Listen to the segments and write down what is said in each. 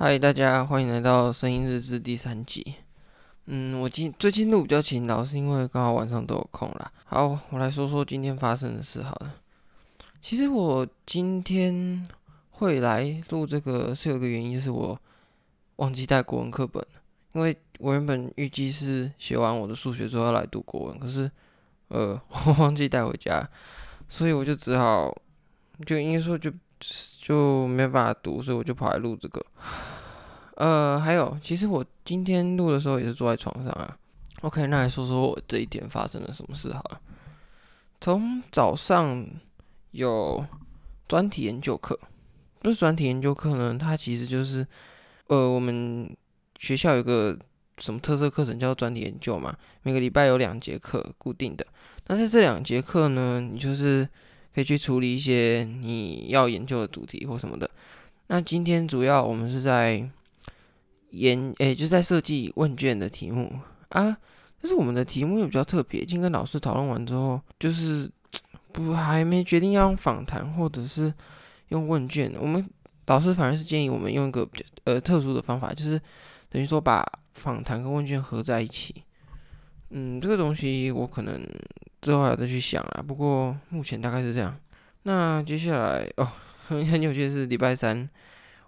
嗨，大家欢迎来到声音日志第三集。嗯，我今最近录比较勤劳，是因为刚好晚上都有空啦。好，我来说说今天发生的事好了。其实我今天会来录这个是有一个原因，就是我忘记带国文课本了。因为我原本预计是学完我的数学之后要来读国文，可是呃，我忘记带回家，所以我就只好就因为说就。就就没办法读，所以我就跑来录这个。呃，还有，其实我今天录的时候也是坐在床上啊。OK，那来说说我这一天发生了什么事好了。从早上有专题研究课，不是专题研究课呢，它其实就是呃，我们学校有个什么特色课程叫专题研究嘛，每个礼拜有两节课固定的。那在这两节课呢，你就是。可以去处理一些你要研究的主题或什么的。那今天主要我们是在研，诶、就在设计问卷的题目啊。但是我们的题目又比较特别，已经跟老师讨论完之后，就是 不还没决定要用访谈或者是用问卷。我们老师反而是建议我们用一个比较呃特殊的方法，就是等于说把访谈跟问卷合在一起。嗯，这个东西我可能。之后还要再去想啊，不过目前大概是这样。那接下来哦，很 很有趣的是礼拜三，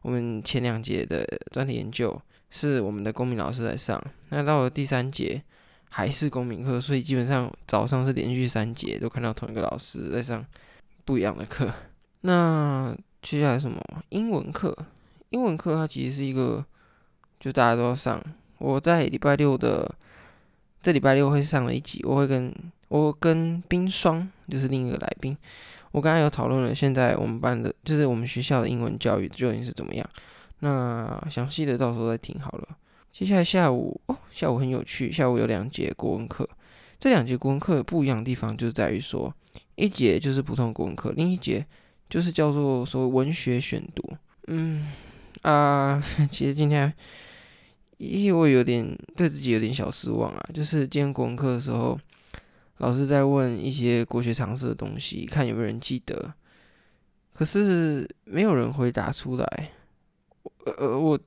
我们前两节的专题研究是我们的公民老师来上。那到了第三节还是公民课，所以基本上早上是连续三节都看到同一个老师在上不一样的课。那接下来什么？英文课，英文课它其实是一个，就大家都要上。我在礼拜六的这礼拜六会上了一集，我会跟。我跟冰霜就是另一个来宾，我刚才有讨论了，现在我们班的，就是我们学校的英文教育究竟是怎么样？那详细的到时候再听好了。接下来下午哦，下午很有趣，下午有两节国文课。这两节国文课不一样的地方就在于说，一节就是普通国文课，另一节就是叫做所谓文学选读。嗯啊，其实今天因为我有点对自己有点小失望啊，就是今天国文课的时候。老师在问一些国学常识的东西，看有没有人记得，可是没有人回答出来。呃，我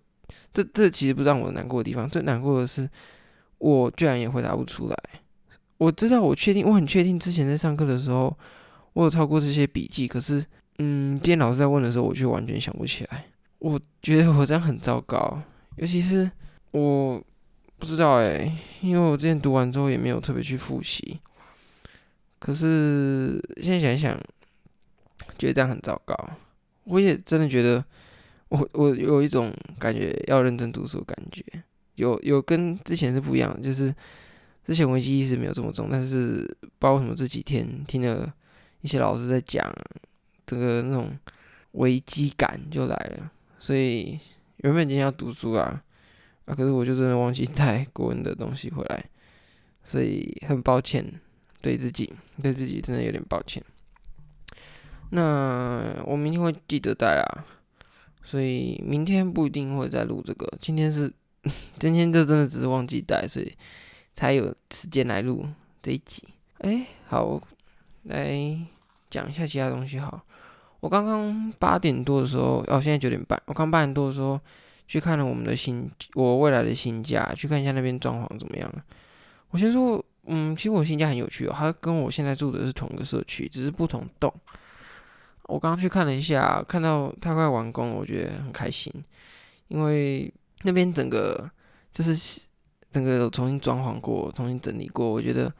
这这其实不让我难过的地方，最难过的是我居然也回答不出来。我知道，我确定，我很确定，之前在上课的时候我有抄过这些笔记，可是，嗯，今天老师在问的时候，我却完全想不起来。我觉得我这样很糟糕，尤其是我不知道哎，因为我之前读完之后也没有特别去复习。可是现在想想，觉得这样很糟糕。我也真的觉得我，我有一种感觉要认真读书的感觉，有有跟之前是不一样。就是之前危机意识没有这么重，但是不知道为什么这几天听了一些老师在讲这个那种危机感就来了。所以原本今天要读书啊，啊，可是我就真的忘记带国文的东西回来，所以很抱歉。对自己，对自己真的有点抱歉。那我明天会记得带啊，所以明天不一定会再录这个。今天是，今天就真的只是忘记带，所以才有时间来录这一集。哎，好，来讲一下其他东西。好，我刚刚八点多的时候，哦，现在九点半。我刚八点多的时候去看了我们的新，我未来的新家，去看一下那边装潢怎么样。我先说。嗯，其实我新家很有趣哦，它跟我现在住的是同一个社区，只是不同栋。我刚刚去看了一下，看到它快完工了，我觉得很开心，因为那边整个就是整个重新装潢过，重新整理过，我觉得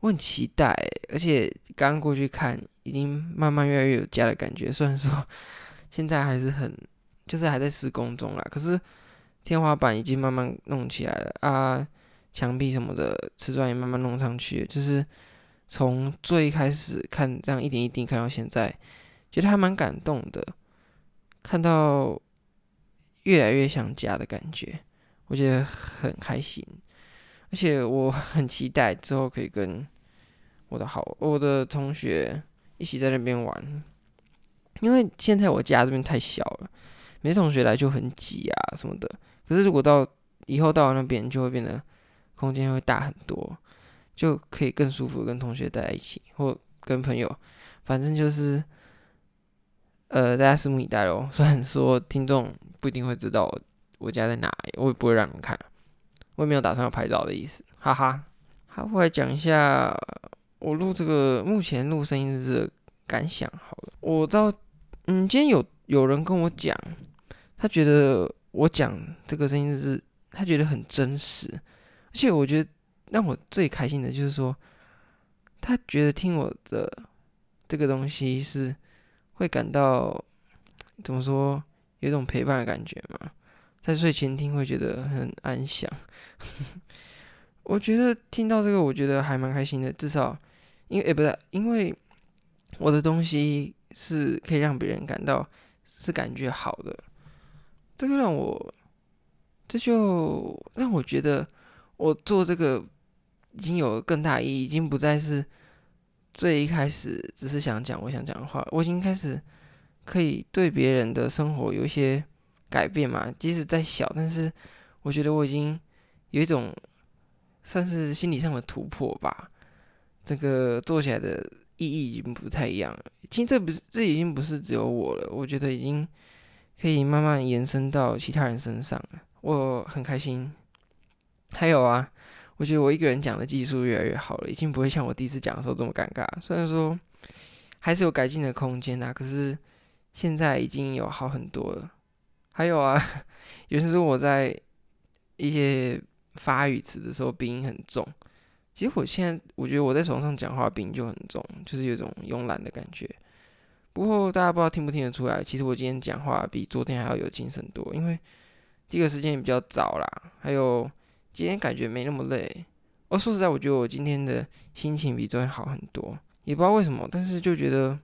我很期待。而且刚刚过去看，已经慢慢越来越有家的感觉。虽然说 现在还是很，就是还在施工中啦，可是天花板已经慢慢弄起来了啊。墙壁什么的瓷砖也慢慢弄上去，就是从最开始看这样一点一滴看到现在，觉得还蛮感动的，看到越来越像家的感觉，我觉得很开心，而且我很期待之后可以跟我的好我的同学一起在那边玩，因为现在我家这边太小了，每次同学来就很挤啊什么的，可是如果到以后到了那边就会变得。空间会大很多，就可以更舒服跟同学待在一起，或跟朋友，反正就是，呃，大家拭目以待喽。虽然说听众不一定会知道我我家在哪里，我也不会让你们看，我也没有打算要拍照的意思，哈哈。好，我来讲一下我录这个目前录声音的感想。好了，我到嗯，今天有有人跟我讲，他觉得我讲这个声音日志，他觉得很真实，而且我觉得让我最开心的就是说，他觉得听我的这个东西是会感到怎么说，有一种陪伴的感觉嘛，在睡前听会觉得很安详。我觉得听到这个，我觉得还蛮开心的。至少，因为诶，不是，因为我的东西是可以让别人感到是感觉好的。这个让我，这就让我觉得我做这个已经有更大意义，已经不再是最一开始只是想讲我想讲的话。我已经开始可以对别人的生活有一些改变嘛，即使再小，但是我觉得我已经有一种。算是心理上的突破吧，这个做起来的意义已经不太一样了。其实这不是，这已经不是只有我了。我觉得已经可以慢慢延伸到其他人身上了，我很开心。还有啊，我觉得我一个人讲的技术越来越好了，已经不会像我第一次讲的时候这么尴尬。虽然说还是有改进的空间啊，可是现在已经有好很多了。还有啊，有些时候我在一些。发语词的时候鼻音很重，其实我现在我觉得我在床上讲话鼻音就很重，就是有种慵懒的感觉。不过大家不知道听不听得出来，其实我今天讲话比昨天还要有精神多，因为第一个时间也比较早啦，还有今天感觉没那么累。哦，说实在，我觉得我今天的心情比昨天好很多，也不知道为什么，但是就觉得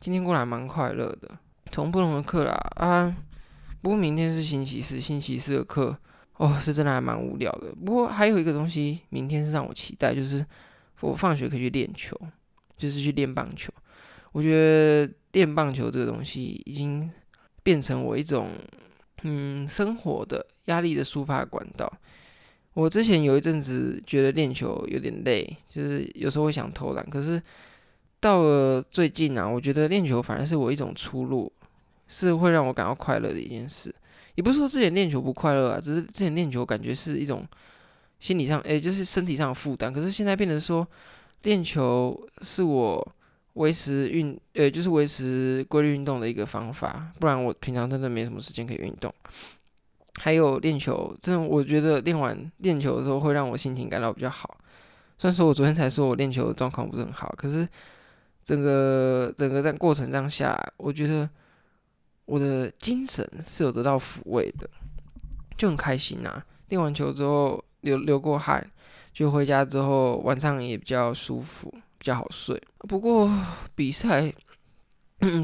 今天过来蛮快乐的。从不同的课啦啊，不过明天是星期四，星期四的课。哦，是真的还蛮无聊的。不过还有一个东西，明天是让我期待，就是我放学可以去练球，就是去练棒球。我觉得练棒球这个东西已经变成我一种嗯生活的压力的抒发管道。我之前有一阵子觉得练球有点累，就是有时候会想偷懒。可是到了最近啊，我觉得练球反而是我一种出路，是会让我感到快乐的一件事。也不是说之前练球不快乐啊，只是之前练球感觉是一种心理上，诶、就是身体上的负担。可是现在变成说，练球是我维持运，呃、就是维持规律运动的一个方法。不然我平常真的没什么时间可以运动。还有练球，真的我觉得练完练球的时候会让我心情感到比较好。虽然说我昨天才说我练球的状况不是很好，可是整个整个在过程这样下来，我觉得。我的精神是有得到抚慰的，就很开心呐、啊。练完球之后流流过汗，就回家之后晚上也比较舒服，比较好睡。不过比赛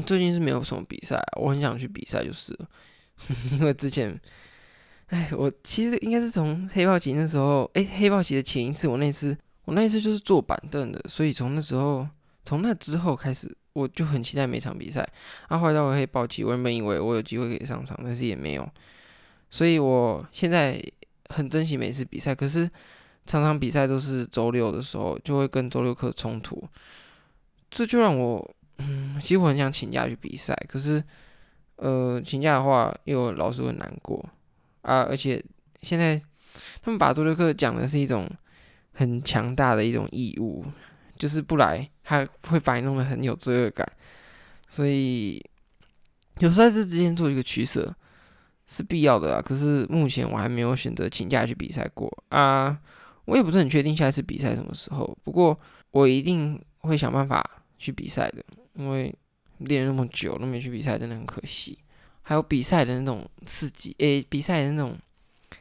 最近是没有什么比赛，我很想去比赛就是，因为之前，哎，我其实应该是从黑豹旗那时候，哎，黑豹旗的前一次，我那次我那一次就是坐板凳的，所以从那时候从那之后开始。我就很期待每场比赛，啊，后来到我黑豹旗，我原本以为我有机会可以上场，但是也没有，所以我现在很珍惜每次比赛。可是常常比赛都是周六的时候，就会跟周六课冲突，这就让我，嗯，其实我很想请假去比赛，可是，呃，请假的话，又老师会难过啊，而且现在他们把周六课讲的是一种很强大的一种义务。就是不来，他会把你弄得很有罪恶感，所以有时候在这之间做一个取舍是必要的啦。可是目前我还没有选择请假去比赛过啊，我也不是很确定下一次比赛什么时候。不过我一定会想办法去比赛的，因为练了那么久都没去比赛，真的很可惜。还有比赛的那种刺激，诶、比赛的那种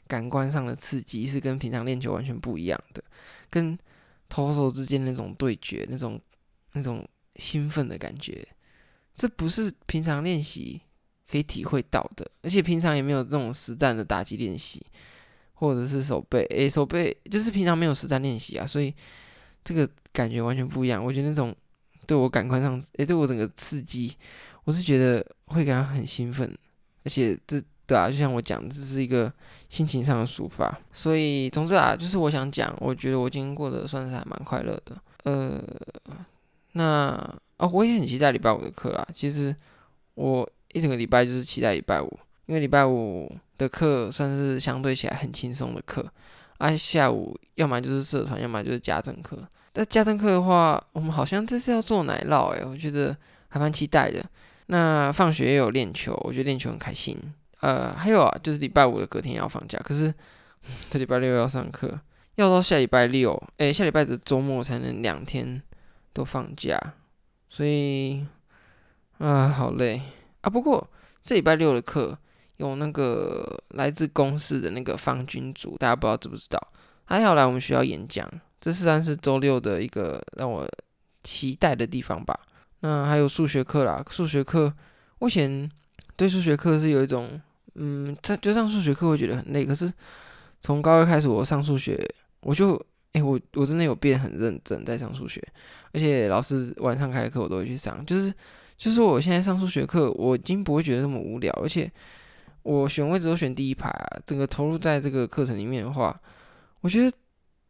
感官上的刺激是跟平常练球完全不一样的，跟。投手之间那种对决，那种那种兴奋的感觉，这不是平常练习可以体会到的，而且平常也没有这种实战的打击练习，或者是手背，诶，手背就是平常没有实战练习啊，所以这个感觉完全不一样。我觉得那种对我感官上，诶，对我整个刺激，我是觉得会感到很兴奋，而且这。对啊，就像我讲，这是一个心情上的抒发，所以总之啊，就是我想讲，我觉得我今天过得算是还蛮快乐的。呃，那哦，我也很期待礼拜五的课啦。其实我一整个礼拜就是期待礼拜五，因为礼拜五的课算是相对起来很轻松的课，啊，下午要么就是社团，要么就是家政课。但家政课的话，我们好像这次要做奶酪，诶，我觉得还蛮期待的。那放学也有练球，我觉得练球很开心。呃，还有啊，就是礼拜五的隔天要放假，可是 这礼拜六要上课，要到下礼拜六，诶，下礼拜的周末才能两天都放假，所以啊，好累啊。不过这礼拜六的课有那个来自公司的那个方君组，大家不知道知不知道？还要来我们学校演讲。这算是周六的一个让我期待的地方吧。那还有数学课啦，数学课，我以前对数学课是有一种，嗯，在就上数学课会觉得很累。可是从高二开始，我上数学，我就，哎，我我真的有变很认真在上数学，而且老师晚上开的课我都会去上。就是就是我现在上数学课，我已经不会觉得那么无聊，而且我选位置都选第一排啊，整个投入在这个课程里面的话，我觉得。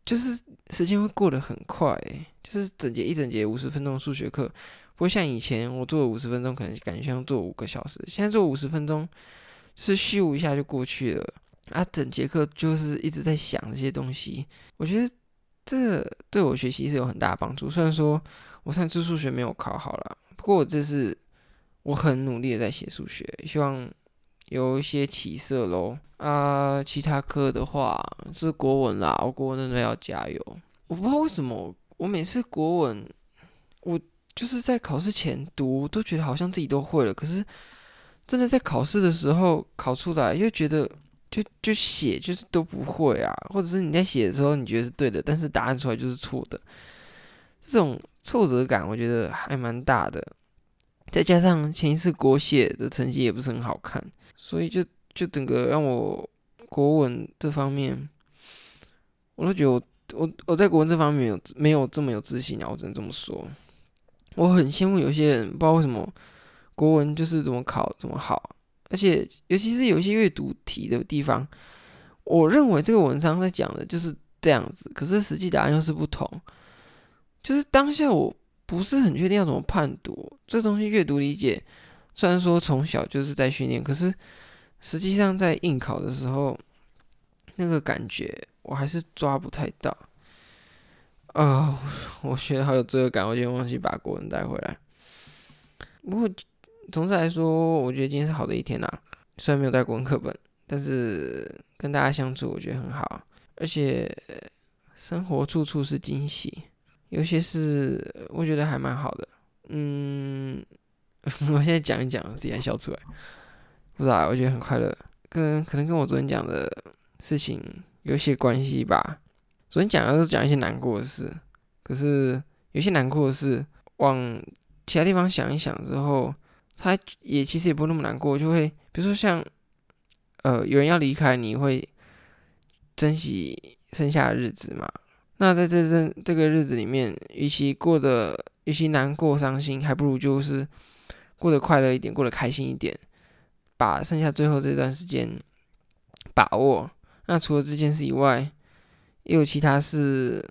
就是时间会过得很快，就是整节一整节五十分钟的数学课，不过像以前我做五十分钟，可能感觉像做五个小时。现在做五十分钟，就是咻一下就过去了啊！整节课就是一直在想这些东西，我觉得这对我学习是有很大的帮助。虽然说我上次数学没有考好了，不过我这是我很努力的在写数学，希望。有一些起色喽啊！其他科的话是国文啦，我国文真的要加油。我不知道为什么，我每次国文，我就是在考试前读，都觉得好像自己都会了。可是真的在考试的时候考出来，又觉得就就写就是都不会啊，或者是你在写的时候你觉得是对的，但是答案出来就是错的，这种挫折感我觉得还蛮大的。再加上前一次国写的成绩也不是很好看。所以就就整个让我国文这方面，我都觉得我我我在国文这方面没有没有这么有自信啊！我只能这么说。我很羡慕有些人，不知道为什么国文就是怎么考怎么好，而且尤其是有些阅读题的地方，我认为这个文章在讲的就是这样子，可是实际答案又是不同。就是当下我不是很确定要怎么判读这东西，阅读理解。虽然说从小就是在训练，可是实际上在应考的时候，那个感觉我还是抓不太到。啊、我学的好有罪恶感，我今天忘记把国文带回来。不过总之来说，我觉得今天是好的一天啦。虽然没有带国文课本，但是跟大家相处我觉得很好，而且生活处处是惊喜，有些事我觉得还蛮好的。嗯。我现在讲一讲，自己还笑出来，不知道，我觉得很快乐，跟可能跟我昨天讲的事情有些关系吧。昨天讲的是讲一些难过的事，可是有些难过的事，往其他地方想一想之后，他也其实也不那么难过，就会比如说像，呃，有人要离开，你会珍惜剩下的日子嘛？那在这这这个日子里面，与其过得，与其难过伤心，还不如就是。过得快乐一点，过得开心一点，把剩下最后这段时间把握。那除了这件事以外，也有其他事。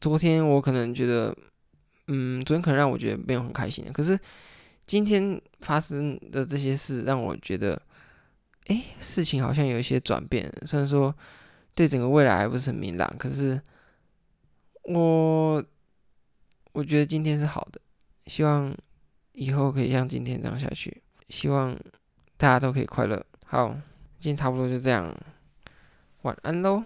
昨天我可能觉得，嗯，昨天可能让我觉得没有很开心的。可是今天发生的这些事，让我觉得，哎，事情好像有一些转变。虽然说对整个未来还不是很明朗，可是我我觉得今天是好的，希望。以后可以像今天这样下去，希望大家都可以快乐。好，今天差不多就这样，晚安喽。